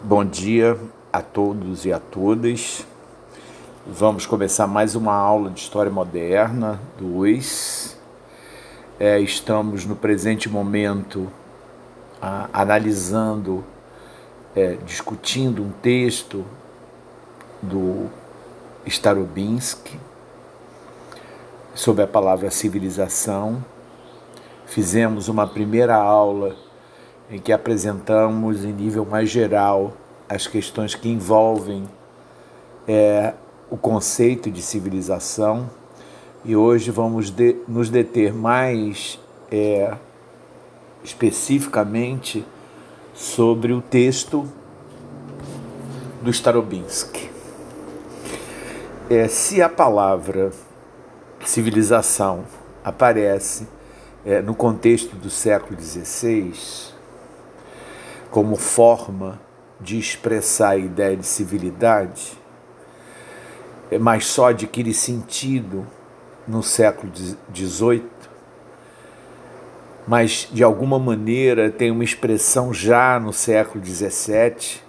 Bom dia a todos e a todas. Vamos começar mais uma aula de História Moderna 2. É, estamos no presente momento analisando, é, discutindo um texto do Starobinsky sobre a palavra civilização. Fizemos uma primeira aula em que apresentamos em nível mais geral as questões que envolvem é, o conceito de civilização e hoje vamos de, nos deter mais é, especificamente sobre o texto do Starobinsky. É, se a palavra civilização aparece é, no contexto do século XVI, como forma de expressar a ideia de civilidade, mas só adquire sentido no século XVIII, mas de alguma maneira tem uma expressão já no século XVII,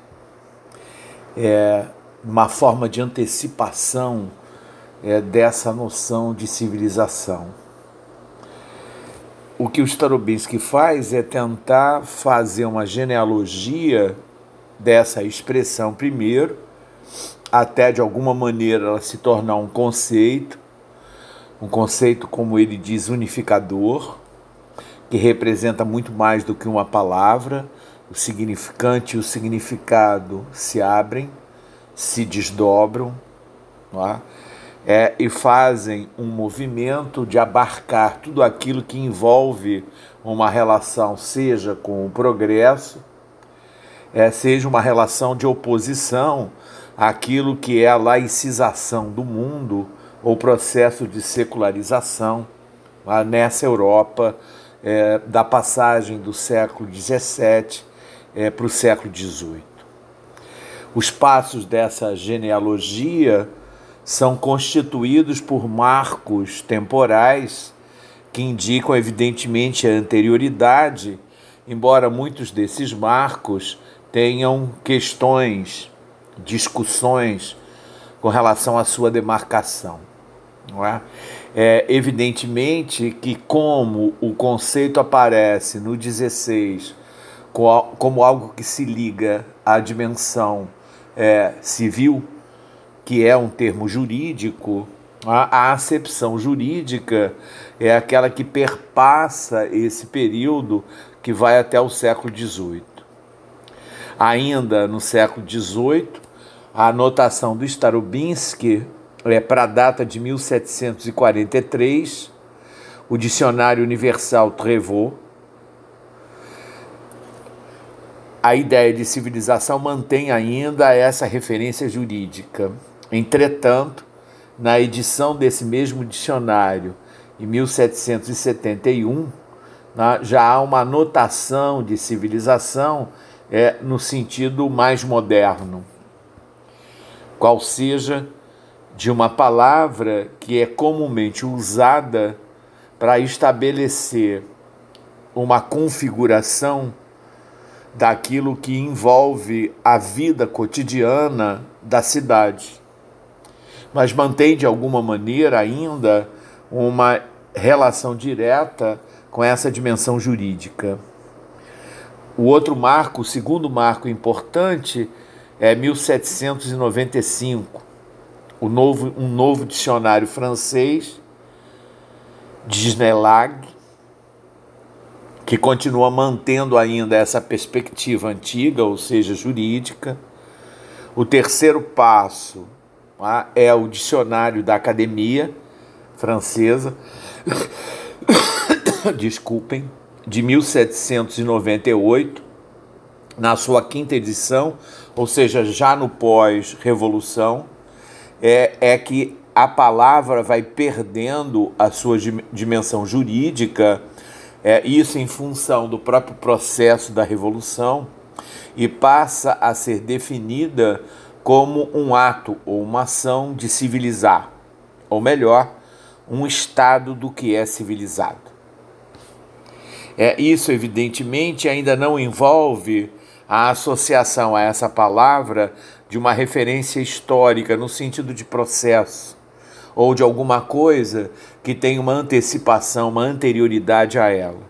é uma forma de antecipação é, dessa noção de civilização o que o Starobinsky faz é tentar fazer uma genealogia dessa expressão primeiro, até de alguma maneira ela se tornar um conceito, um conceito, como ele diz, unificador, que representa muito mais do que uma palavra, o significante e o significado se abrem, se desdobram, não é? É, e fazem um movimento de abarcar tudo aquilo que envolve uma relação, seja com o progresso, é, seja uma relação de oposição àquilo que é a laicização do mundo ou processo de secularização lá nessa Europa é, da passagem do século XVII é, para o século XVIII. Os passos dessa genealogia são constituídos por marcos temporais que indicam, evidentemente, a anterioridade, embora muitos desses marcos tenham questões, discussões com relação à sua demarcação. Não é? é evidentemente que, como o conceito aparece no 16 como algo que se liga à dimensão é, civil, que é um termo jurídico, a, acepção jurídica é aquela que perpassa esse período que vai até o século XVIII. Ainda no século XVIII, a anotação do Starobinsky é para a data de 1743, o Dicionário Universal Trevaux, a ideia de civilização mantém ainda essa referência jurídica. Entretanto, na edição desse mesmo dicionário, em 1771, né, já há uma anotação de civilização é, no sentido mais moderno, qual seja de uma palavra que é comumente usada para estabelecer uma configuração daquilo que envolve a vida cotidiana da cidade mas mantém de alguma maneira ainda uma relação direta com essa dimensão jurídica. O outro marco, o segundo marco importante, é 1795, o novo, um novo dicionário francês, Disnelag, que continua mantendo ainda essa perspectiva antiga, ou seja, jurídica. O terceiro passo é o dicionário da Academia Francesa, desculpem, de 1798, na sua quinta edição, ou seja, já no pós-revolução, é, é que a palavra vai perdendo a sua dimensão jurídica, é, isso em função do próprio processo da revolução, e passa a ser definida como um ato ou uma ação de civilizar, ou melhor, um estado do que é civilizado. É, isso, evidentemente, ainda não envolve a associação a essa palavra de uma referência histórica no sentido de processo ou de alguma coisa que tem uma antecipação, uma anterioridade a ela.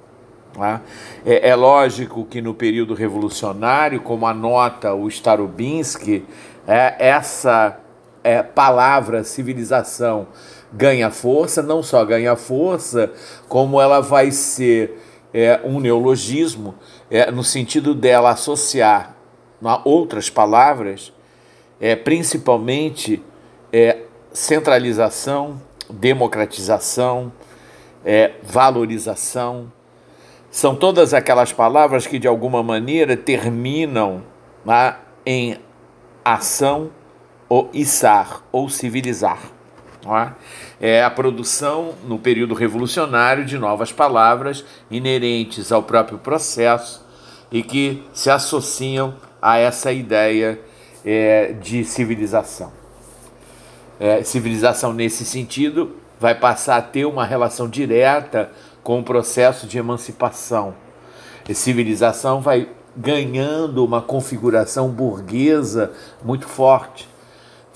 Tá? É, é, lógico que no período revolucionário, como anota o Starobinsky, é, essa é, palavra civilização ganha força, não só ganha força, como ela vai ser é, um neologismo, é, no sentido dela associar outras palavras, é, principalmente é, centralização, democratização, é, valorização. São todas aquelas palavras que, de alguma maneira, terminam lá, em ação ou içar, ou civilizar. É? é a produção, no período revolucionário, de novas palavras inerentes ao próprio processo e que se associam a essa ideia é, de civilização. É, civilização, nesse sentido, vai passar a ter uma relação direta com o processo de emancipação. A civilização vai ganhando uma configuração burguesa muito forte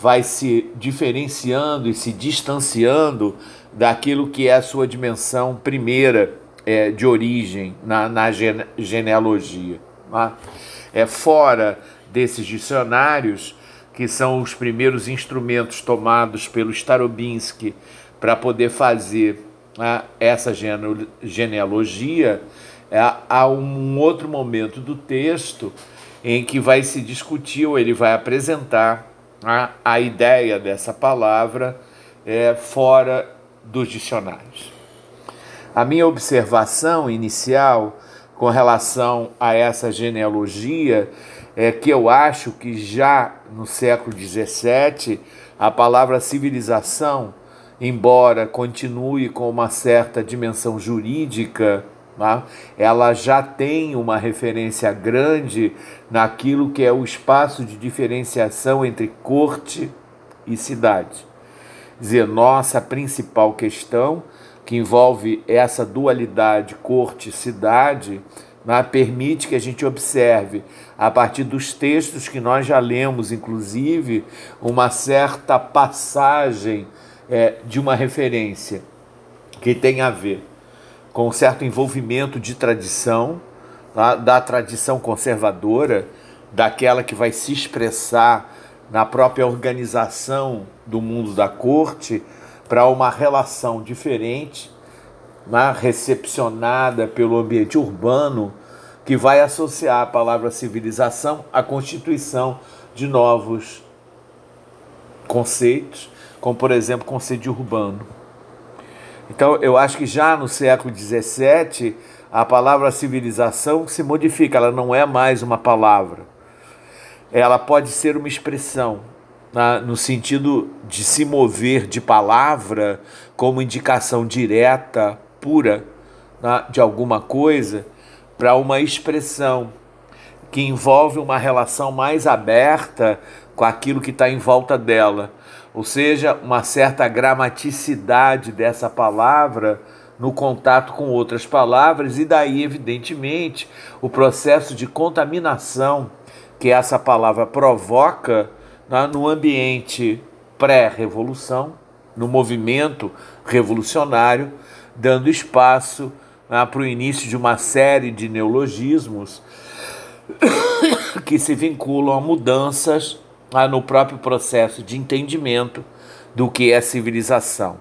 vai se diferenciando e se distanciando daquilo que é a sua dimensão primeira é, de origem na, na gene, genealogia. Tá? É fora desses dicionários que são os primeiros instrumentos tomados pelo Starobinsky para poder fazer né, essa genealogia, há um outro momento do texto em que vai se discutir ou ele vai apresentar a, a ideia dessa palavra é, fora dos dicionários. A minha observação inicial com relação a essa genealogia é que eu acho que já no século XVII a palavra civilização, embora continue com uma certa dimensão jurídica? Ela já tem uma referência grande naquilo que é o espaço de diferenciação entre corte e cidade. Dizer, nossa principal questão, que envolve essa dualidade corte-cidade, né, permite que a gente observe, a partir dos textos que nós já lemos, inclusive, uma certa passagem é, de uma referência que tem a ver com certo envolvimento de tradição, tá? da tradição conservadora, daquela que vai se expressar na própria organização do mundo da corte, para uma relação diferente, né? recepcionada pelo ambiente urbano, que vai associar a palavra civilização à constituição de novos conceitos, como por exemplo conceito urbano. Então, eu acho que já no século XVII, a palavra civilização se modifica, ela não é mais uma palavra. Ela pode ser uma expressão, na, no sentido de se mover de palavra como indicação direta, pura, na, de alguma coisa, para uma expressão que envolve uma relação mais aberta com aquilo que está em volta dela ou seja, uma certa gramaticidade dessa palavra no contato com outras palavras, e daí, evidentemente, o processo de contaminação que essa palavra provoca né, no ambiente pré-revolução, no movimento revolucionário, dando espaço né, para o início de uma série de neologismos que se vinculam a mudanças no próprio processo de entendimento do que é civilização.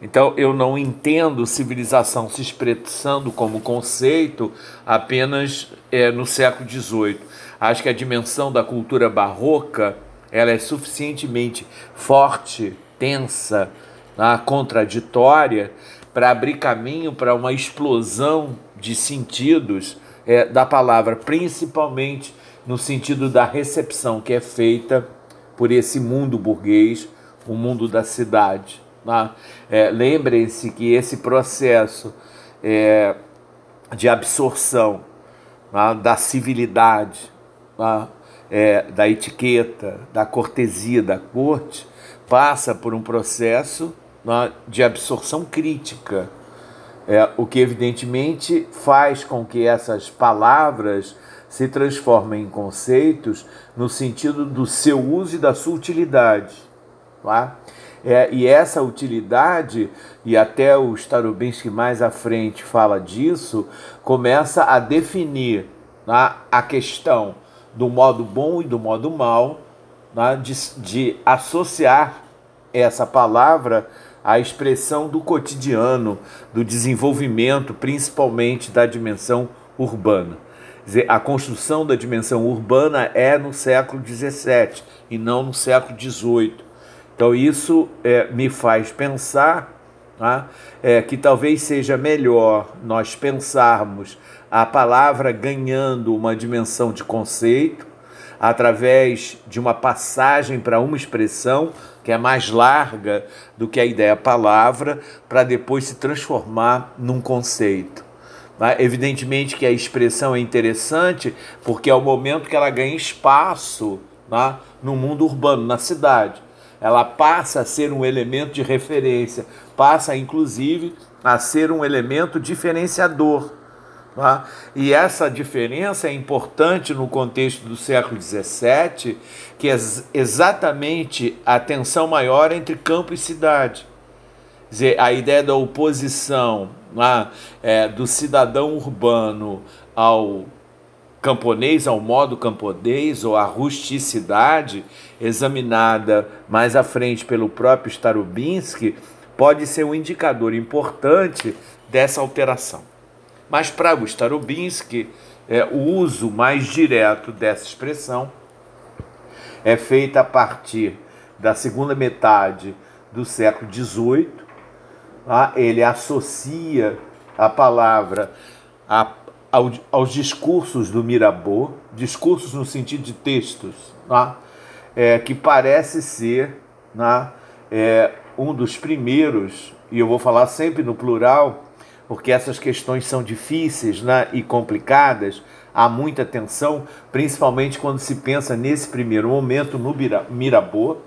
Então, eu não entendo civilização se expressando como conceito apenas é, no século XVIII. Acho que a dimensão da cultura barroca ela é suficientemente forte, tensa, né, contraditória para abrir caminho para uma explosão de sentidos é, da palavra, principalmente no sentido da recepção que é feita por esse mundo burguês, o mundo da cidade. Tá? É, Lembrem-se que esse processo é, de absorção tá? da civilidade, tá? é, da etiqueta, da cortesia da corte, passa por um processo tá? de absorção crítica, é, o que evidentemente faz com que essas palavras se transforma em conceitos no sentido do seu uso e da sua utilidade. Tá? É, e essa utilidade, e até o Starobinsky mais à frente fala disso, começa a definir tá, a questão do modo bom e do modo mal, tá, de, de associar essa palavra à expressão do cotidiano, do desenvolvimento, principalmente da dimensão urbana. Dizer, a construção da dimensão urbana é no século XVII e não no século XVIII. Então isso é, me faz pensar tá? é, que talvez seja melhor nós pensarmos a palavra ganhando uma dimensão de conceito através de uma passagem para uma expressão que é mais larga do que a ideia palavra, para depois se transformar num conceito. Tá? Evidentemente que a expressão é interessante porque é o momento que ela ganha espaço tá? no mundo urbano, na cidade ela passa a ser um elemento de referência, passa inclusive a ser um elemento diferenciador. Tá? E essa diferença é importante no contexto do século XVII, que é exatamente a tensão maior entre campo e cidade. Quer dizer, a ideia da oposição é, do cidadão urbano ao camponês ao modo camponês ou a rusticidade, examinada mais à frente pelo próprio Starobinsky, pode ser um indicador importante dessa alteração. Mas para o é, o uso mais direto dessa expressão é feito a partir da segunda metade do século XVIII. Tá? Ele associa a palavra a ao, aos discursos do Mirabeau, discursos no sentido de textos, né? é, que parece ser né, é, um dos primeiros, e eu vou falar sempre no plural, porque essas questões são difíceis né, e complicadas, há muita tensão, principalmente quando se pensa nesse primeiro momento no Mirabeau,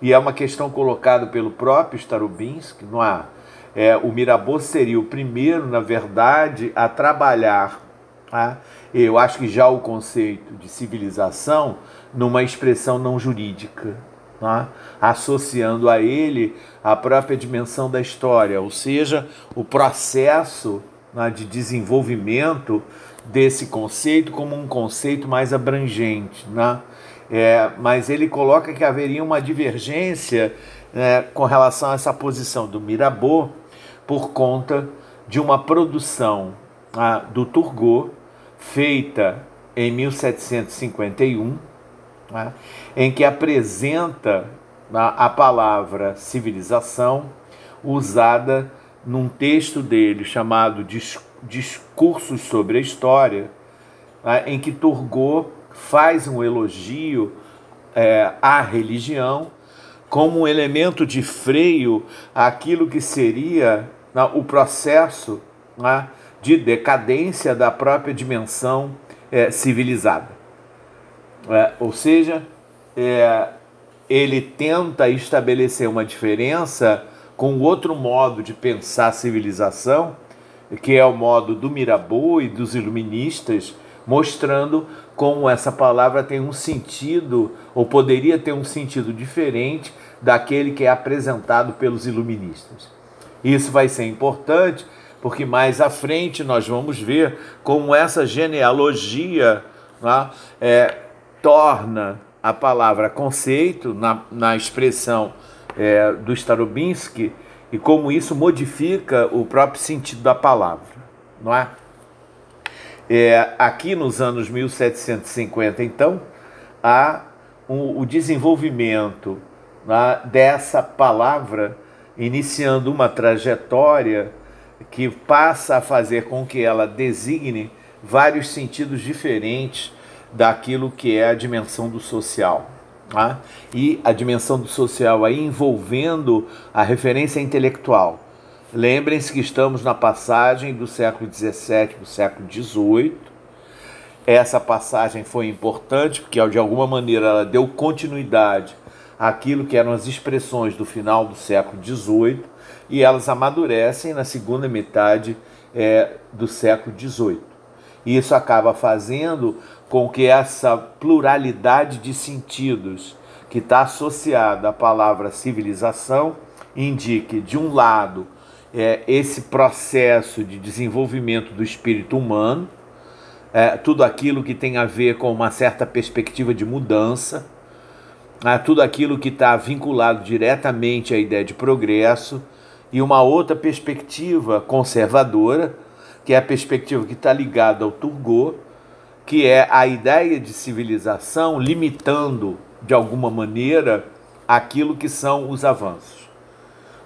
e é uma questão colocada pelo próprio Starobinsky, não há? É, o Mirabeau seria o primeiro, na verdade, a trabalhar. Tá? Eu acho que já o conceito de civilização numa expressão não jurídica, tá? associando a ele a própria dimensão da história, ou seja, o processo né, de desenvolvimento desse conceito como um conceito mais abrangente. Né? É, mas ele coloca que haveria uma divergência né, com relação a essa posição do Mirabeau por conta de uma produção do Turgot feita em 1751, ah, em que apresenta ah, a palavra civilização usada num texto dele chamado Discursos sobre a História, ah, em que Turgot faz um elogio é, à religião como um elemento de freio àquilo que seria né, o processo né, de decadência da própria dimensão é, civilizada. É, ou seja, é, ele tenta estabelecer uma diferença com outro modo de pensar a civilização, que é o modo do Mirabeau e dos iluministas, mostrando como essa palavra tem um sentido, ou poderia ter um sentido diferente daquele que é apresentado pelos iluministas. Isso vai ser importante porque mais à frente nós vamos ver como essa genealogia né, é, torna a palavra conceito na, na expressão é, do Starobinsky e como isso modifica o próprio sentido da palavra, não é? É, aqui nos anos 1750, então, há um, o desenvolvimento né, dessa palavra, iniciando uma trajetória que passa a fazer com que ela designe vários sentidos diferentes daquilo que é a dimensão do social. Tá? E a dimensão do social aí envolvendo a referência intelectual Lembrem-se que estamos na passagem do século XVII para o século XVIII. Essa passagem foi importante porque, de alguma maneira, ela deu continuidade àquilo que eram as expressões do final do século XVIII e elas amadurecem na segunda metade é, do século XVIII. E isso acaba fazendo com que essa pluralidade de sentidos que está associada à palavra civilização indique, de um lado, é, esse processo de desenvolvimento do espírito humano, é, tudo aquilo que tem a ver com uma certa perspectiva de mudança, é, tudo aquilo que está vinculado diretamente à ideia de progresso, e uma outra perspectiva conservadora, que é a perspectiva que está ligada ao Turgot, que é a ideia de civilização limitando, de alguma maneira, aquilo que são os avanços.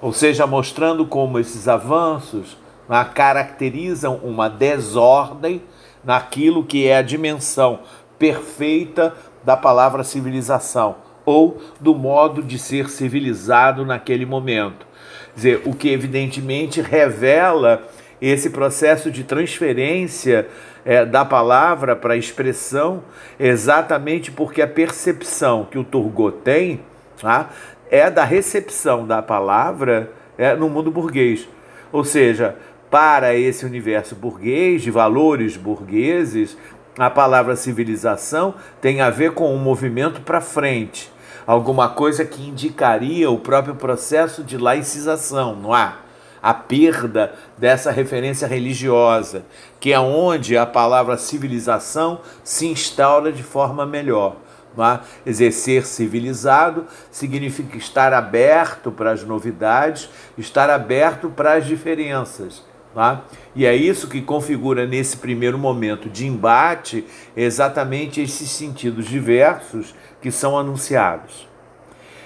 Ou seja, mostrando como esses avanços né, caracterizam uma desordem naquilo que é a dimensão perfeita da palavra civilização ou do modo de ser civilizado naquele momento. Quer dizer, o que evidentemente revela esse processo de transferência é, da palavra para a expressão, exatamente porque a percepção que o Turgot tem tá, é da recepção da palavra é, no mundo burguês. Ou seja, para esse universo burguês, de valores burgueses, a palavra civilização tem a ver com um movimento para frente, alguma coisa que indicaria o próprio processo de laicização, não há? A perda dessa referência religiosa, que é onde a palavra civilização se instaura de forma melhor. É? Exercer civilizado significa estar aberto para as novidades, estar aberto para as diferenças. Tá? E é isso que configura nesse primeiro momento de embate exatamente esses sentidos diversos que são anunciados.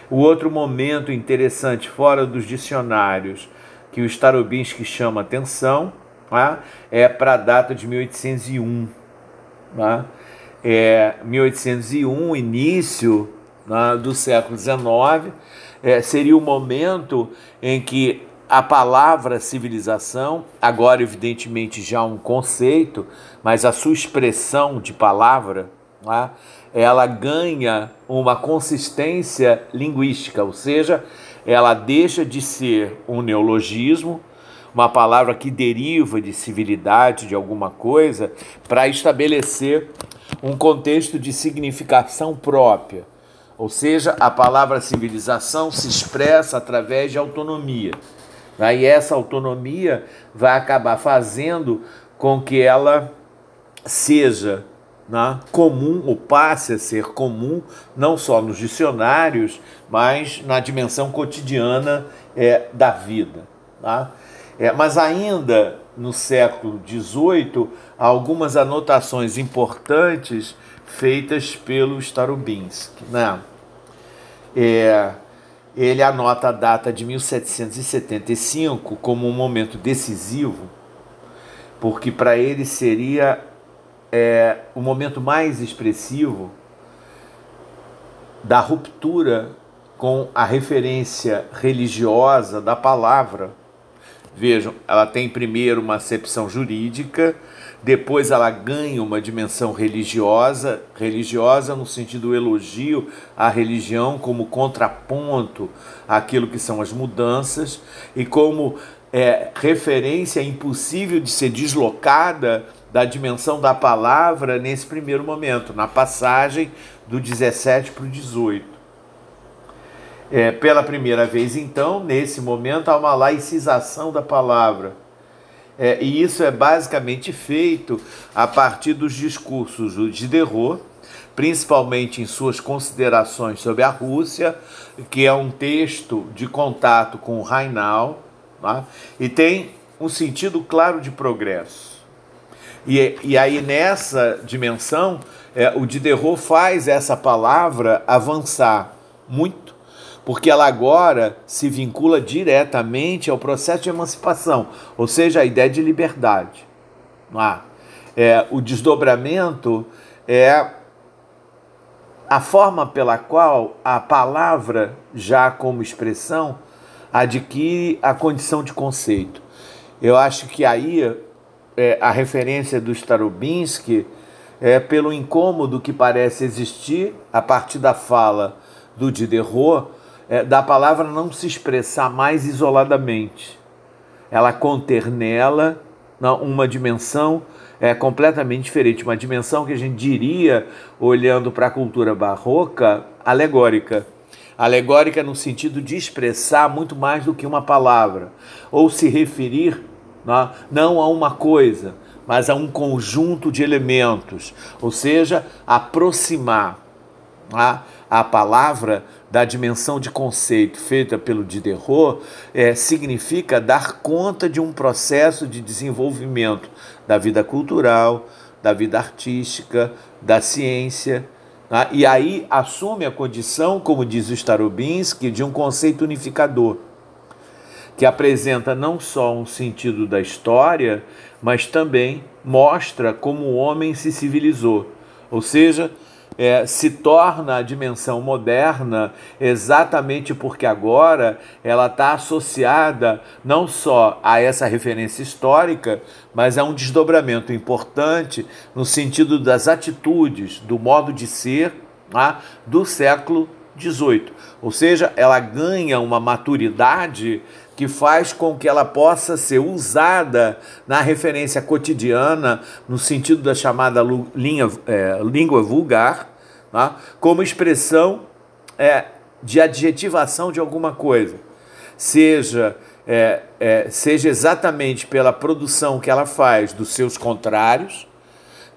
O outro momento interessante, fora dos dicionários, que o Starobinsky chama atenção, tá? é para a data de 1801. Tá? É, 1801, início né, do século XIX, é, seria o momento em que a palavra civilização, agora evidentemente já um conceito, mas a sua expressão de palavra, né, ela ganha uma consistência linguística, ou seja, ela deixa de ser um neologismo, uma palavra que deriva de civilidade, de alguma coisa, para estabelecer um contexto de significação própria. Ou seja, a palavra civilização se expressa através de autonomia. E essa autonomia vai acabar fazendo com que ela seja né, comum, ou passe a ser comum, não só nos dicionários, mas na dimensão cotidiana é, da vida. Tá? É, mas ainda no século XVIII, algumas anotações importantes feitas pelo Starobinsky. Né? É, ele anota a data de 1775 como um momento decisivo, porque para ele seria é, o momento mais expressivo da ruptura com a referência religiosa da palavra. Vejam, ela tem primeiro uma acepção jurídica, depois ela ganha uma dimensão religiosa, religiosa no sentido do elogio à religião como contraponto àquilo que são as mudanças e como é, referência impossível de ser deslocada da dimensão da palavra nesse primeiro momento, na passagem do 17 para o 18. É, pela primeira vez, então, nesse momento, há uma laicização da palavra é, e isso é basicamente feito a partir dos discursos do Diderot, principalmente em suas considerações sobre a Rússia, que é um texto de contato com o Rainal, tá? e tem um sentido claro de progresso. E, e aí, nessa dimensão, é, o Diderot faz essa palavra avançar muito porque ela agora se vincula diretamente ao processo de emancipação, ou seja, a ideia de liberdade. Ah, é, o desdobramento é a forma pela qual a palavra, já como expressão, adquire a condição de conceito. Eu acho que aí é, a referência do Starobinsky é pelo incômodo que parece existir a partir da fala do Diderot é, da palavra não se expressar mais isoladamente. Ela conter nela não, uma dimensão é completamente diferente, uma dimensão que a gente diria, olhando para a cultura barroca, alegórica. Alegórica no sentido de expressar muito mais do que uma palavra, ou se referir né, não a uma coisa, mas a um conjunto de elementos, ou seja, aproximar né, a palavra da dimensão de conceito feita pelo Diderot é, significa dar conta de um processo de desenvolvimento da vida cultural, da vida artística, da ciência. Né? E aí assume a condição, como diz o Starobinsky, de um conceito unificador, que apresenta não só um sentido da história, mas também mostra como o homem se civilizou. Ou seja, é, se torna a dimensão moderna exatamente porque agora ela está associada não só a essa referência histórica, mas a um desdobramento importante no sentido das atitudes, do modo de ser tá, do século XVIII. Ou seja, ela ganha uma maturidade que faz com que ela possa ser usada na referência cotidiana, no sentido da chamada linha, é, língua vulgar, tá? como expressão é, de adjetivação de alguma coisa, seja, é, é, seja exatamente pela produção que ela faz dos seus contrários,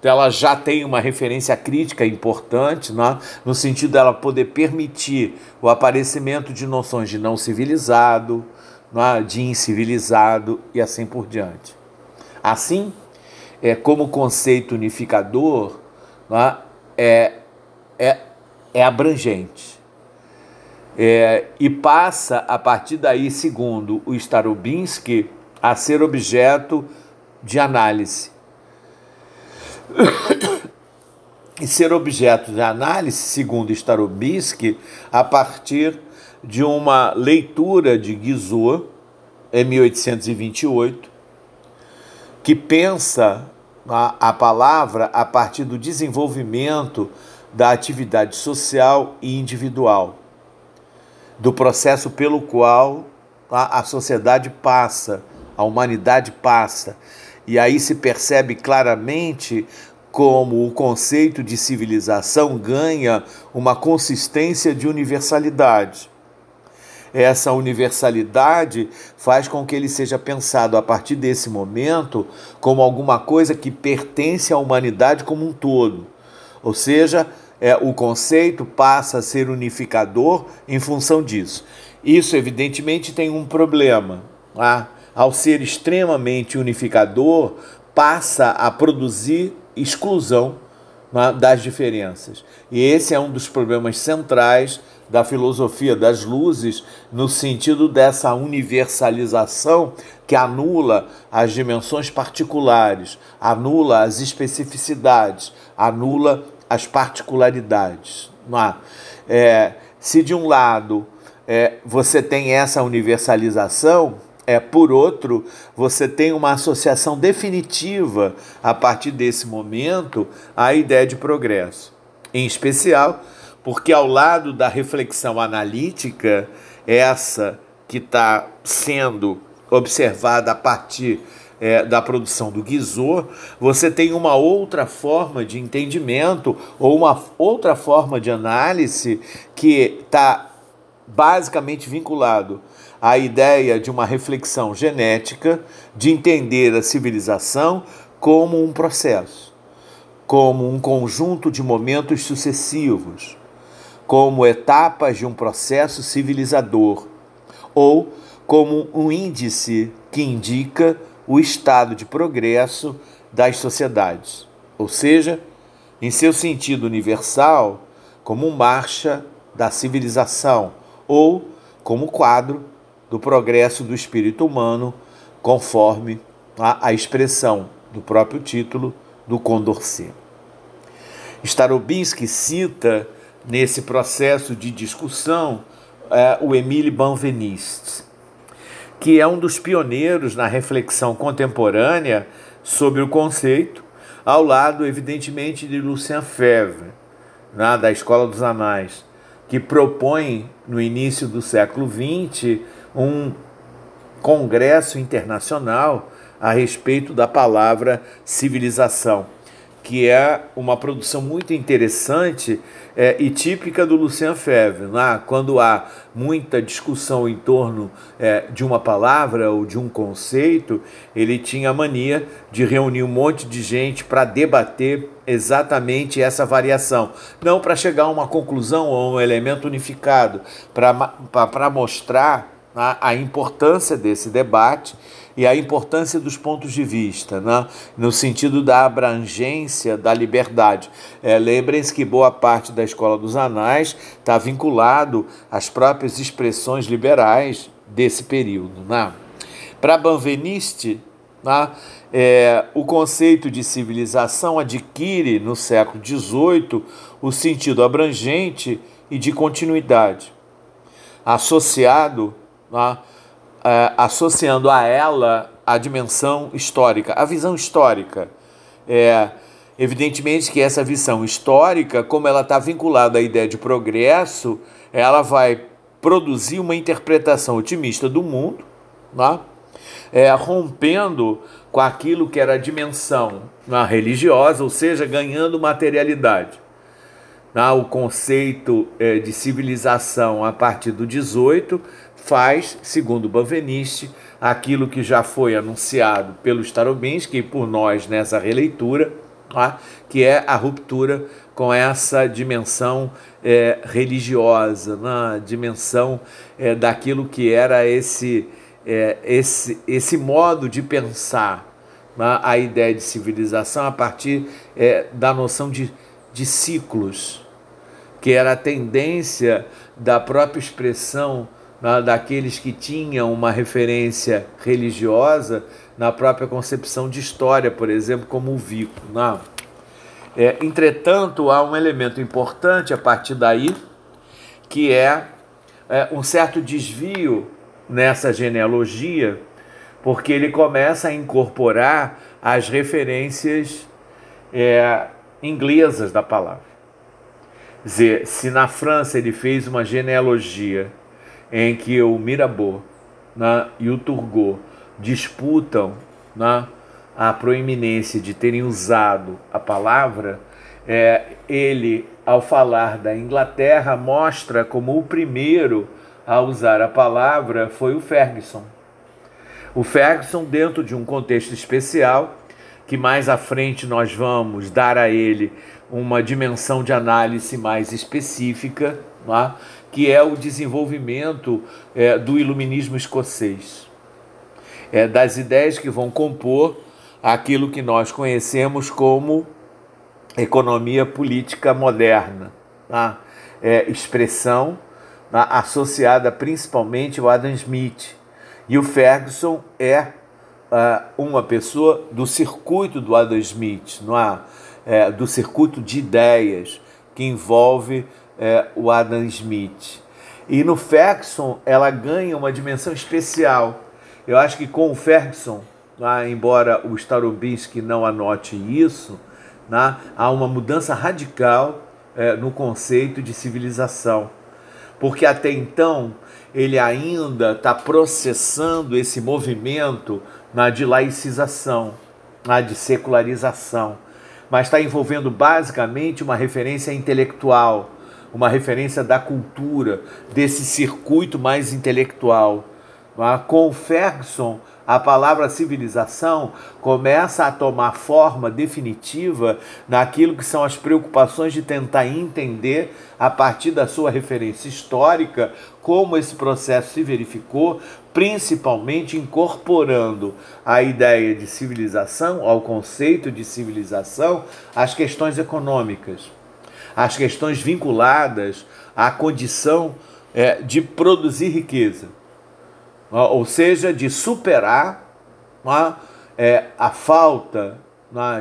então ela já tem uma referência crítica importante, né? no sentido dela poder permitir o aparecimento de noções de não civilizado? De incivilizado e assim por diante. Assim, é, como conceito unificador, é? é, é, abrangente. É, e passa, a partir daí, segundo o Starobinsky, a ser objeto de análise. e ser objeto de análise, segundo Starobinsky, a partir de uma leitura de Guizot, em 1828, que pensa a, a palavra a partir do desenvolvimento da atividade social e individual, do processo pelo qual a, a sociedade passa, a humanidade passa. E aí se percebe claramente como o conceito de civilização ganha uma consistência de universalidade essa universalidade faz com que ele seja pensado a partir desse momento como alguma coisa que pertence à humanidade como um todo. Ou seja, é, o conceito passa a ser unificador em função disso. Isso, evidentemente, tem um problema. Tá? Ao ser extremamente unificador, passa a produzir exclusão né, das diferenças. E esse é um dos problemas centrais da filosofia das luzes, no sentido dessa universalização que anula as dimensões particulares, anula as especificidades, anula as particularidades. É? se de um lado é, você tem essa universalização, é, por outro, você tem uma associação definitiva a partir desse momento à ideia de progresso. Em especial, porque ao lado da reflexão analítica, essa que está sendo observada a partir é, da produção do Guizot, você tem uma outra forma de entendimento ou uma outra forma de análise que está basicamente vinculado à ideia de uma reflexão genética, de entender a civilização como um processo, como um conjunto de momentos sucessivos como etapas de um processo civilizador ou como um índice que indica o estado de progresso das sociedades, ou seja, em seu sentido universal, como marcha da civilização ou como quadro do progresso do espírito humano, conforme a, a expressão do próprio título do Condorcet. Starobinsky cita nesse processo de discussão é, o Emile Benveniste, que é um dos pioneiros na reflexão contemporânea sobre o conceito, ao lado, evidentemente, de Lucien Febvre, né, da Escola dos Anais, que propõe, no início do século XX, um congresso internacional a respeito da palavra civilização, que é uma produção muito interessante é, e típica do Lucien Febvre. Né? Quando há muita discussão em torno é, de uma palavra ou de um conceito, ele tinha a mania de reunir um monte de gente para debater exatamente essa variação. Não para chegar a uma conclusão ou um elemento unificado, para mostrar né, a importância desse debate e a importância dos pontos de vista, né? no sentido da abrangência da liberdade. É, Lembrem-se que boa parte da Escola dos Anais está vinculado às próprias expressões liberais desse período. Né? Para Banveniste, né, é, o conceito de civilização adquire no século XVIII o sentido abrangente e de continuidade, associado né, é, associando a ela a dimensão histórica, a visão histórica. É, evidentemente que essa visão histórica, como ela está vinculada à ideia de progresso, ela vai produzir uma interpretação otimista do mundo, né? é, rompendo com aquilo que era a dimensão né, religiosa, ou seja, ganhando materialidade. Né? O conceito é, de civilização a partir do 18 faz, segundo Banvenisti, aquilo que já foi anunciado pelo Starobinski e por nós nessa releitura, tá? que é a ruptura com essa dimensão é, religiosa, na né? dimensão é, daquilo que era esse, é, esse, esse modo de pensar né? a ideia de civilização a partir é, da noção de, de ciclos, que era a tendência da própria expressão na, daqueles que tinham uma referência religiosa na própria concepção de história, por exemplo, como o Vico. Não. É, entretanto, há um elemento importante a partir daí, que é, é um certo desvio nessa genealogia, porque ele começa a incorporar as referências é, inglesas da palavra. Quer dizer, se na França ele fez uma genealogia em que o Mirabeau né, e o Turgot disputam né, a proeminência de terem usado a palavra, é, ele, ao falar da Inglaterra, mostra como o primeiro a usar a palavra foi o Ferguson. O Ferguson, dentro de um contexto especial, que mais à frente nós vamos dar a ele uma dimensão de análise mais específica, é? Que é o desenvolvimento é, do iluminismo escocês, é, das ideias que vão compor aquilo que nós conhecemos como economia política moderna, tá? é, expressão tá? associada principalmente ao Adam Smith. E o Ferguson é uh, uma pessoa do circuito do Adam Smith, não é? é do circuito de ideias que envolve é, o Adam Smith. E no Ferguson ela ganha uma dimensão especial. Eu acho que com o Ferguson, né, embora o Starobinsky não anote isso, né, há uma mudança radical é, no conceito de civilização. Porque até então ele ainda está processando esse movimento né, de laicização, né, de secularização, mas está envolvendo basicamente uma referência intelectual uma referência da cultura, desse circuito mais intelectual. É? Com Ferguson, a palavra civilização começa a tomar forma definitiva naquilo que são as preocupações de tentar entender, a partir da sua referência histórica, como esse processo se verificou, principalmente incorporando a ideia de civilização, ao conceito de civilização, as questões econômicas as questões vinculadas à condição é, de produzir riqueza, ou seja, de superar é, a falta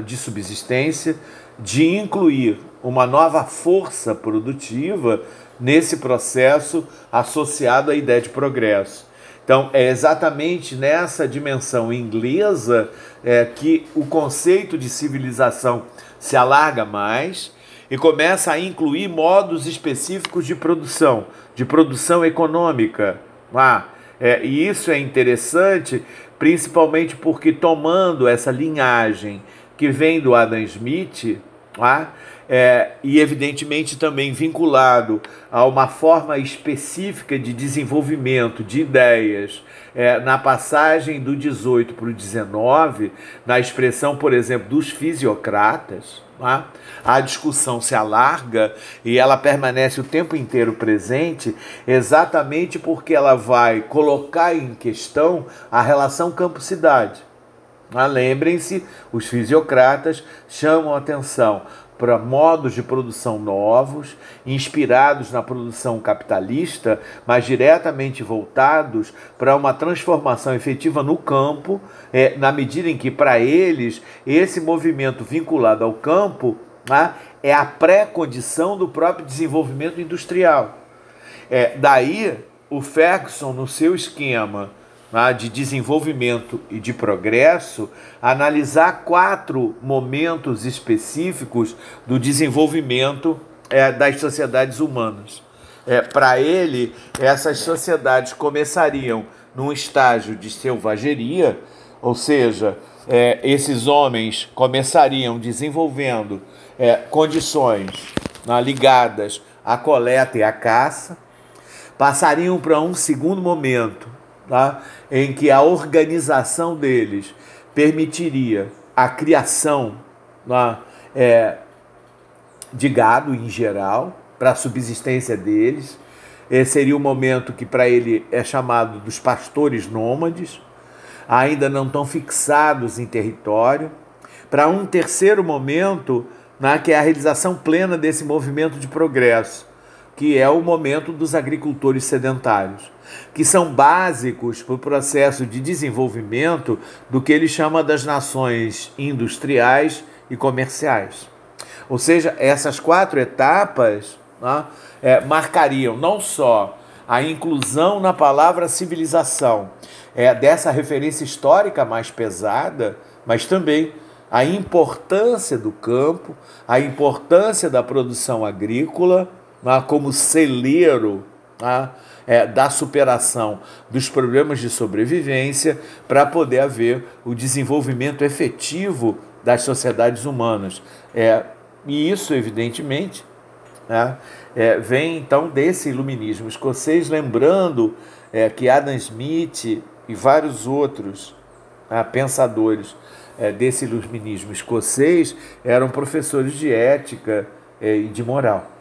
de subsistência, de incluir uma nova força produtiva nesse processo associado à ideia de progresso. Então, é exatamente nessa dimensão inglesa é, que o conceito de civilização se alarga mais e começa a incluir modos específicos de produção, de produção econômica. Ah, É, e isso é interessante, principalmente porque tomando essa linhagem que vem do Adam Smith, tá? É, e evidentemente também vinculado a uma forma específica de desenvolvimento de ideias é, na passagem do 18 para o 19, na expressão, por exemplo, dos fisiocratas, tá? a discussão se alarga e ela permanece o tempo inteiro presente, exatamente porque ela vai colocar em questão a relação campo-cidade. Ah, lembrem-se, os fisiocratas chamam atenção para modos de produção novos, inspirados na produção capitalista, mas diretamente voltados para uma transformação efetiva no campo, é, na medida em que, para eles, esse movimento vinculado ao campo né, é a pré-condição do próprio desenvolvimento industrial. É, daí, o Ferguson, no seu esquema de desenvolvimento e de progresso, analisar quatro momentos específicos do desenvolvimento é, das sociedades humanas. É, Para ele, essas sociedades começariam num estágio de selvageria, ou seja, é, esses homens começariam desenvolvendo condições né, ligadas à coleta e à caça, passariam para um segundo momento, tá? em que a organização deles permitiria a criação tá? é, de gado em geral, para a subsistência deles. Esse seria o momento que para ele é chamado dos pastores nômades, ainda não estão fixados em território. Para um terceiro momento, né, que é a realização plena desse movimento de progresso, que é o momento dos agricultores sedentários, que são básicos para o processo de desenvolvimento do que ele chama das nações industriais e comerciais. Ou seja, essas quatro etapas né, é, marcariam não só a inclusão na palavra civilização é, dessa referência histórica mais pesada, mas também a importância do campo, a importância da produção agrícola como celeiro né, é, da superação dos problemas de sobrevivência para poder haver o desenvolvimento efetivo das sociedades humanas. É, e isso, evidentemente, né, é, vem então desse iluminismo escocês, lembrando que Adam Smith e vários outros né, pensadores desse iluminismo escocês eram professores de ética e de moral.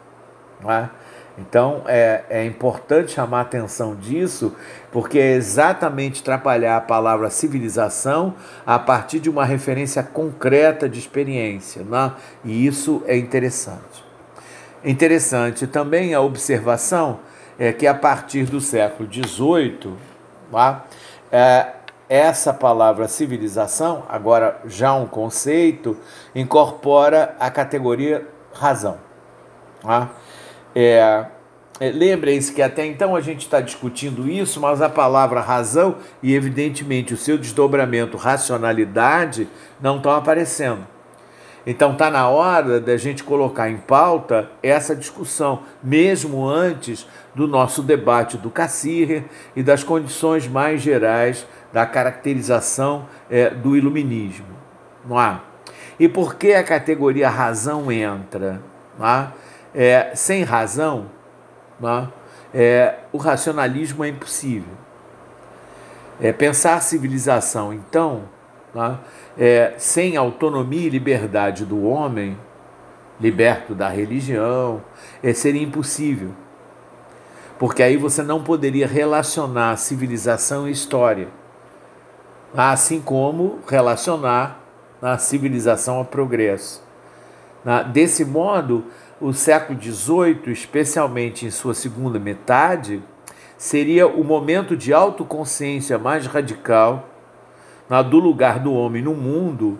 É? Então é, é importante chamar a atenção disso, porque é exatamente trabalhar a palavra civilização a partir de uma referência concreta de experiência, né? e isso é interessante. Interessante também a observação é que a partir do século XVIII, tá? é, essa palavra civilização, agora já um conceito, incorpora a categoria razão. Tá? É, é, Lembrem-se que até então a gente está discutindo isso, mas a palavra razão e, evidentemente, o seu desdobramento racionalidade não estão aparecendo. Então está na hora da gente colocar em pauta essa discussão, mesmo antes do nosso debate do Cassirre e das condições mais gerais da caracterização é, do iluminismo. Não há? E por que a categoria razão entra? Não há? É, sem razão, né, é, o racionalismo é impossível. É, pensar civilização, então, né, é, sem autonomia e liberdade do homem, liberto da religião, é, seria impossível. Porque aí você não poderia relacionar civilização e história, assim como relacionar a civilização ao progresso. Desse modo, o século XVIII, especialmente em sua segunda metade, seria o momento de autoconsciência mais radical do lugar do homem no mundo,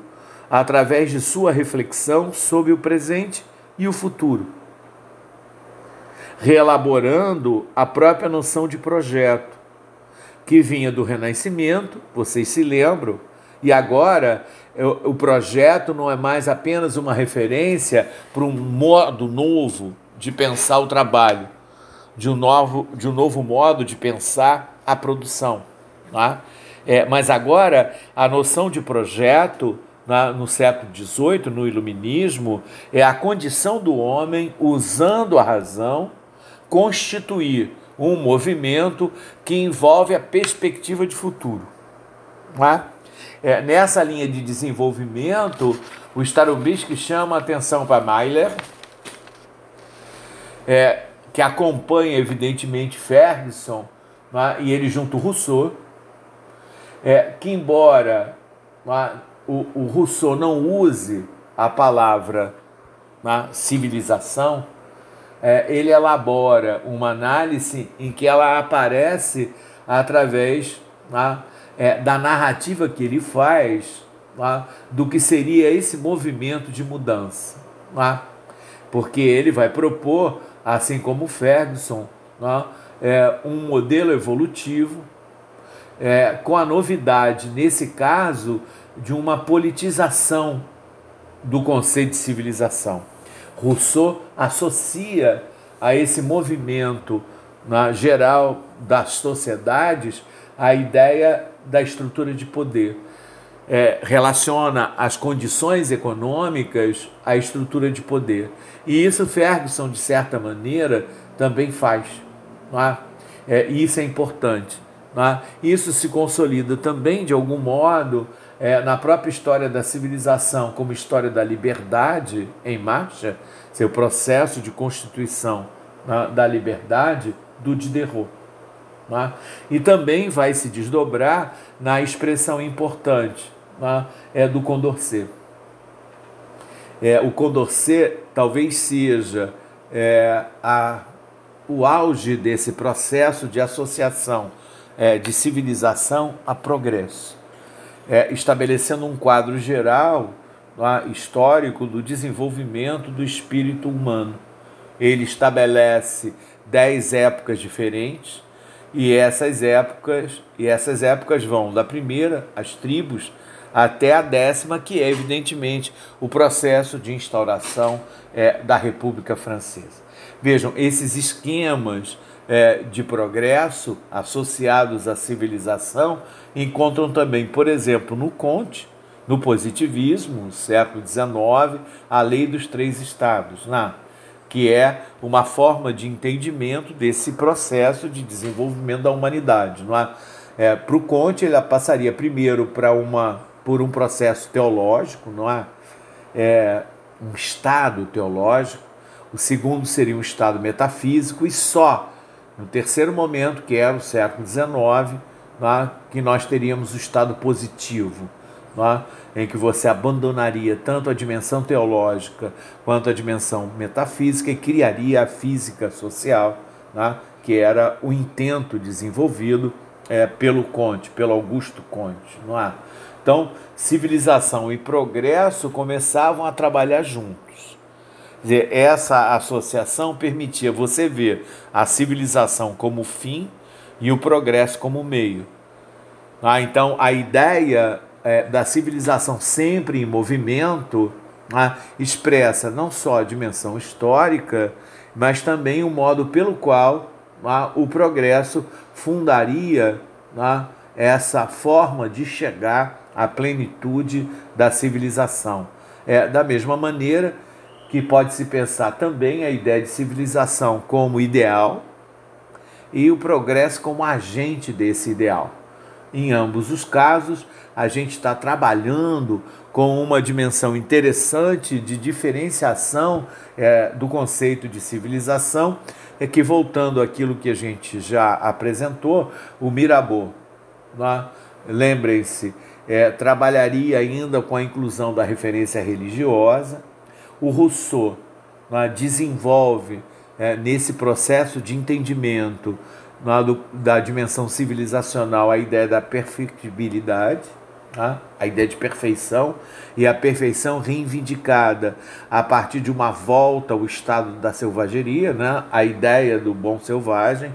através de sua reflexão sobre o presente e o futuro, reelaborando a própria noção de projeto, que vinha do Renascimento, vocês se lembram, e agora o projeto não é mais apenas uma referência para um modo novo de pensar o trabalho, de um novo, de um novo modo de pensar a produção. Tá? É, mas agora a noção de projeto na, no século XVIII, no Iluminismo, é a condição do homem, usando a razão, constituir um movimento que envolve a perspectiva de futuro. Tá? Nessa linha de desenvolvimento, o Starobinsky chama atenção para Mailer, é, que acompanha evidentemente Ferguson, né, e ele junto Rousseau, é, que embora né, o, o, Rousseau não use a palavra né, civilização, é, ele elabora uma análise em que ela aparece através né, é, da narrativa que ele faz né, do que seria esse movimento de mudança. Né, porque ele vai propor, assim como Ferguson, é, um modelo evolutivo é, com a novidade, nesse caso, de uma politização do conceito de civilização. Rousseau associa a esse movimento na geral das sociedades a ideia da estrutura de poder. É, relaciona as condições econômicas à estrutura de poder. E isso Ferguson, de certa maneira, também faz. Não é? É, e isso é importante. Né? Isso se consolida também, de algum modo, é, na própria história da civilização, como história da liberdade em marcha, seu processo de constituição né, da liberdade do Diderot. Né? E também vai se desdobrar na expressão importante né, é do Condorcet. É, o Condorcet talvez seja é, a, o auge desse processo de associação é, de civilização a progresso, é, estabelecendo um quadro geral é, histórico do desenvolvimento do espírito humano. Ele estabelece dez épocas diferentes e essas épocas e essas épocas vão da primeira, as tribos, até a décima, que é evidentemente o processo de instauração é, da República Francesa. Vejam, esses esquemas é, de progresso associados à civilização encontram também, por exemplo, no Conte, no positivismo, século XIX, a lei dos três estados, né? Que é uma forma de entendimento desse processo de desenvolvimento da humanidade. É? É, para o Conte, ele passaria primeiro para uma, por um processo teológico, não é? é? um estado teológico, o segundo seria um estado metafísico, e só no terceiro momento, que era o século XIX, né, que nós teríamos o estado positivo, né, em que você abandonaria tanto a dimensão teológica quanto a dimensão metafísica e criaria a física social, né, que era o intento desenvolvido é, pelo Conte, pelo Augusto Conte. É? Então, civilização e progresso começavam a trabalhar juntos dizer, essa associação permitia você ver a civilização como fim e o progresso como meio. Ah, então, a ideia é, da civilização sempre em movimento ah, expressa não só a dimensão histórica, mas também o modo pelo qual ah, o progresso fundaria ah, essa forma de chegar à plenitude da civilização. É, da mesma maneira que pode-se pensar também a ideia de civilização como ideal e o progresso como agente desse ideal. Em ambos os casos, a gente está trabalhando com uma dimensão interessante de diferenciação é, do conceito de civilização, é que voltando àquilo que a gente já apresentou, o Mirabeau, é? lembrem-se, é, trabalharia ainda com a inclusão da referência religiosa, o Rousseau né, desenvolve é, nesse processo de entendimento do, da dimensão civilizacional a ideia da perfectibilidade, né, a ideia de perfeição, e a perfeição reivindicada a partir de uma volta ao estado da selvageria, né, a ideia do bom selvagem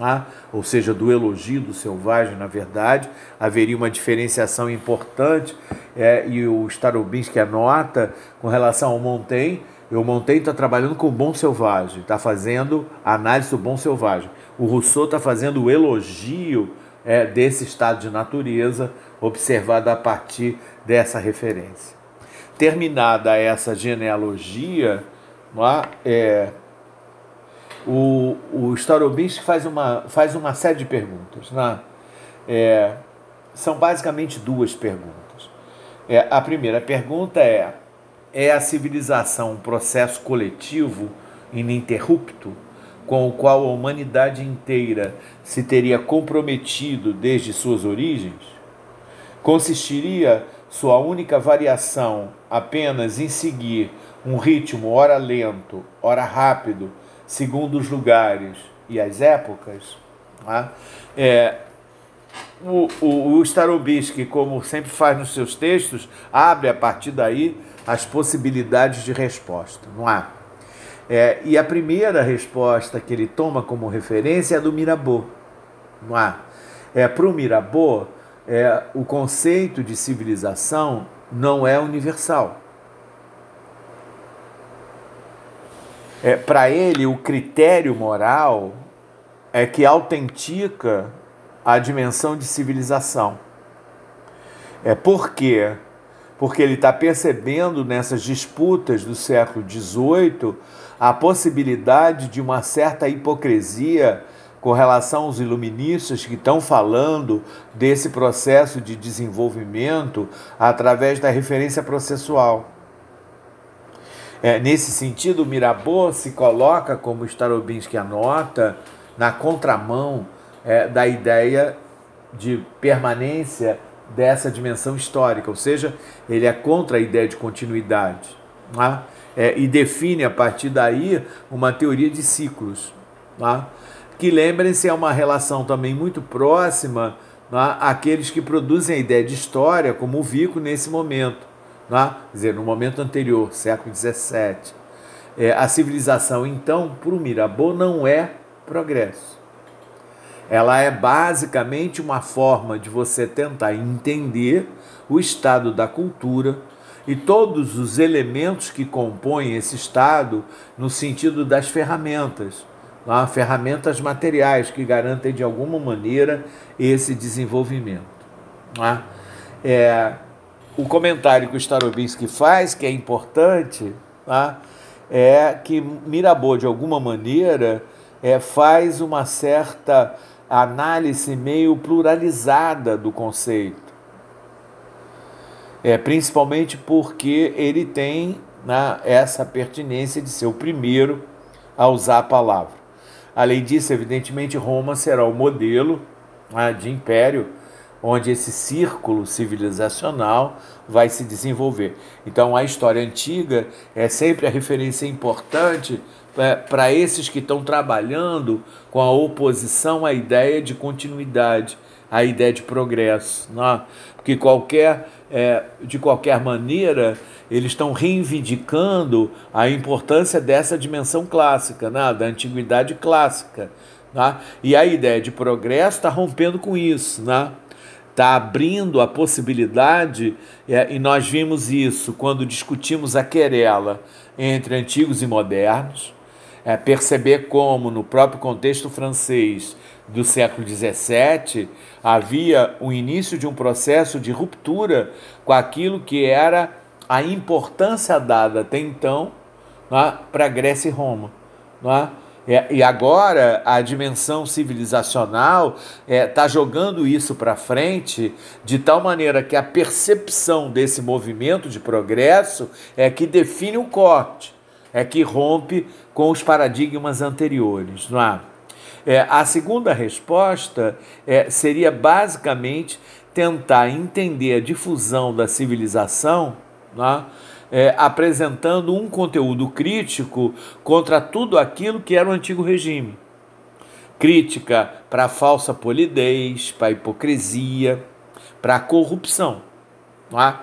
ah, ou seja, do elogio do selvagem, na verdade, haveria uma diferenciação importante, é, e o Starobinsky anota com relação ao Montaigne, O Montaigne está trabalhando com o bom selvagem, está fazendo análise do bom selvagem. O Rousseau está fazendo o elogio é, desse estado de natureza observado a partir dessa referência. Terminada essa genealogia, é, o, o Starobinsky faz uma, faz uma série de perguntas. Né? É, são basicamente duas perguntas. É, a primeira pergunta é: é a civilização um processo coletivo ininterrupto com o qual a humanidade inteira se teria comprometido desde suas origens? Consistiria sua única variação apenas em seguir um ritmo ora lento, ora rápido, segundo os lugares e as épocas? Tá? É, o, o, o Starobinsky, como sempre faz nos seus textos, abre a partir daí as possibilidades de resposta, não há? É, e a primeira resposta que ele toma como referência é a do Mirabeau, há? É, Para o Mirabeau, é, o conceito de civilização não é universal. É, Para ele, o critério moral é que autentica a dimensão de civilização. É por quê? Porque ele está percebendo nessas disputas do século XVIII a possibilidade de uma certa hipocrisia com relação aos iluministas que estão falando desse processo de desenvolvimento através da referência processual. É, nesse sentido, Mirabeau se coloca, como Starobinsky anota, na contramão é, da ideia de permanência dessa dimensão histórica, ou seja, ele é contra a ideia de continuidade tá? é, e define a partir daí uma teoria de ciclos, tá? que lembrem-se é uma relação também muito próxima tá? àqueles que produzem a ideia de história, como o Vico nesse momento, tá? quer dizer, no momento anterior, século XVII. É, a civilização, então, para o Mirabeau, não é progresso ela é basicamente uma forma de você tentar entender o estado da cultura e todos os elementos que compõem esse estado no sentido das ferramentas, tá? ferramentas materiais que garantem de alguma maneira esse desenvolvimento. Tá? É, o comentário que o Starobinsky faz, que é importante, tá? é que Mirabeau, de alguma maneira, é, faz uma certa análise meio pluralizada do conceito. É, principalmente porque ele tem né, essa pertinência de ser o primeiro a usar a palavra. Além disso, evidentemente, Roma será o modelo né, de império onde esse círculo civilizacional vai se desenvolver. Então, a história antiga é sempre a referência importante é, para esses que estão trabalhando com a oposição à ideia de continuidade, à ideia de progresso. Né? Porque qualquer, é, de qualquer maneira, eles estão reivindicando a importância dessa dimensão clássica, né? da antiguidade clássica. Né? E a ideia de progresso está rompendo com isso. Né? está abrindo a possibilidade, é, e nós vimos isso quando discutimos a querela entre antigos e modernos, é, perceber como, no próprio contexto francês do século XVII, havia o início de um processo de ruptura com aquilo que era a importância dada até então é, para Grécia e Roma. É? É, e agora a dimensão civilizacional está é, jogando isso para frente de tal maneira que a percepção desse movimento de progresso é que define o corte, é que rompe com os paradigmas anteriores. Não é? É, a segunda resposta é, seria basicamente tentar entender a difusão da civilização é? É, apresentando um conteúdo crítico contra tudo aquilo que era o antigo regime. Crítica para a falsa polidez, para a hipocrisia, para a corrupção. É?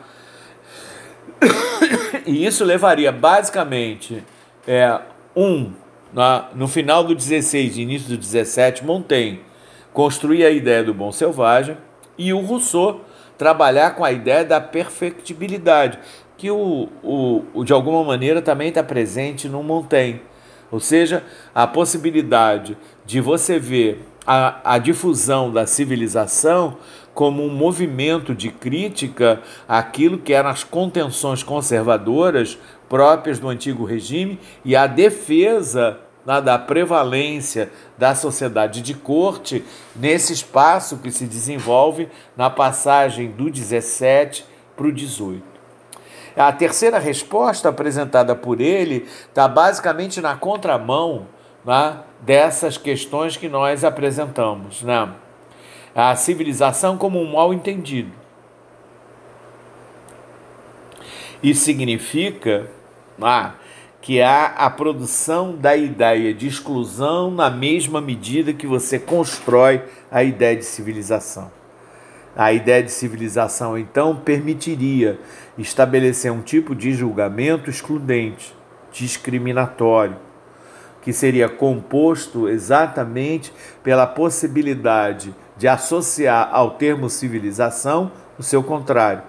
E isso levaria basicamente é, um, na, no final do 16 e início do 17, Montaigne construir a ideia do bom selvagem e o Rousseau trabalhar com a ideia da perfectibilidade. que o, o, o de alguma maneira também está presente no Montaigne. Ou seja, a possibilidade de você ver a, a difusão da civilização como um movimento de crítica àquilo que eram as contenções conservadoras próprias do antigo regime e a defesa né, da prevalência da sociedade de corte nesse espaço que se desenvolve na passagem do 17 para o 18. A terceira resposta apresentada por ele está basicamente na contramão né, dessas questões que nós apresentamos. Né? A civilização como um mal entendido. Isso significa que há a produção da ideia de exclusão na mesma medida que você constrói a ideia de civilização. A ideia de civilização, então, permitiria estabelecer um tipo de julgamento excludente, discriminatório, que seria composto exatamente pela possibilidade de associar ao termo civilização o seu contrário.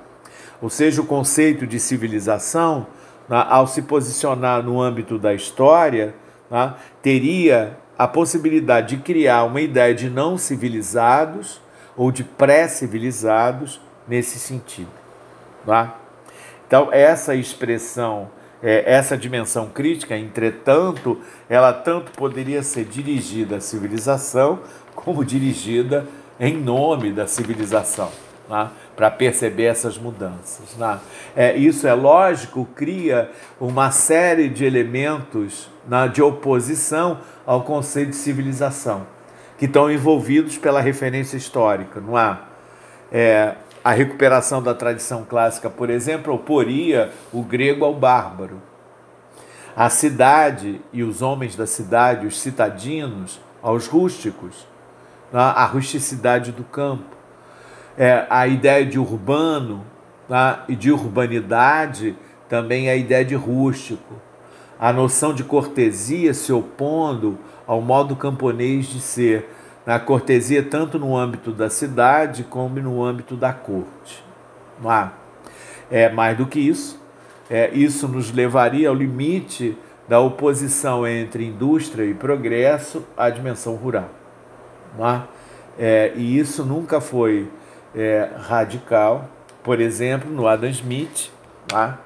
Ou seja, o conceito de civilização né, ao se posicionar no âmbito da história, né, teria a possibilidade de criar uma ideia de não civilizados ou de pré-civilizados nesse sentido. Tá? Então, essa expressão, é, essa dimensão crítica, entretanto, ela tanto poderia ser dirigida à civilização como dirigida em nome da civilização né, para perceber essas mudanças. Né? É, isso é lógico, cria uma série de elementos né, de oposição ao conceito de civilização, que estão envolvidos pela referência histórica. Não há? É, a recuperação da tradição clássica, por exemplo, oporia o grego ao bárbaro. A cidade e os homens da cidade, os citadinos, aos rústicos, né, a rusticidade do campo é, a ideia de urbano tá? e de urbanidade, também a ideia de rústico. A noção de cortesia se opondo ao modo camponês de ser. A cortesia tanto no âmbito da cidade como no âmbito da corte. Ah, é mais do que isso. É, isso nos levaria ao limite da oposição entre indústria e progresso à dimensão rural. Ah, é, e isso nunca foi é, radical. Por exemplo, no Adam Smith, tá?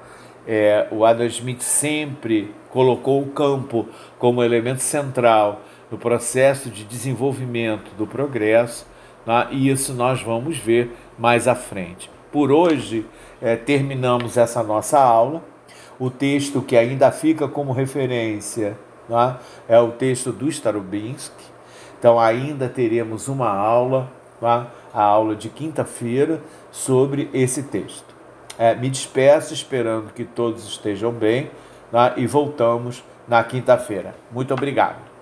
é, o Adam Smith sempre colocou o campo como elemento central no processo de desenvolvimento do progresso, tá? e isso nós vamos ver mais à frente. Por hoje, é, terminamos essa nossa aula. O texto que ainda fica como referência tá? é o texto do Starobinsky. Então, ainda teremos uma aula tá? A aula de quinta-feira sobre esse texto. É, me despeço esperando que todos estejam bem tá? e voltamos na quinta-feira. Muito obrigado.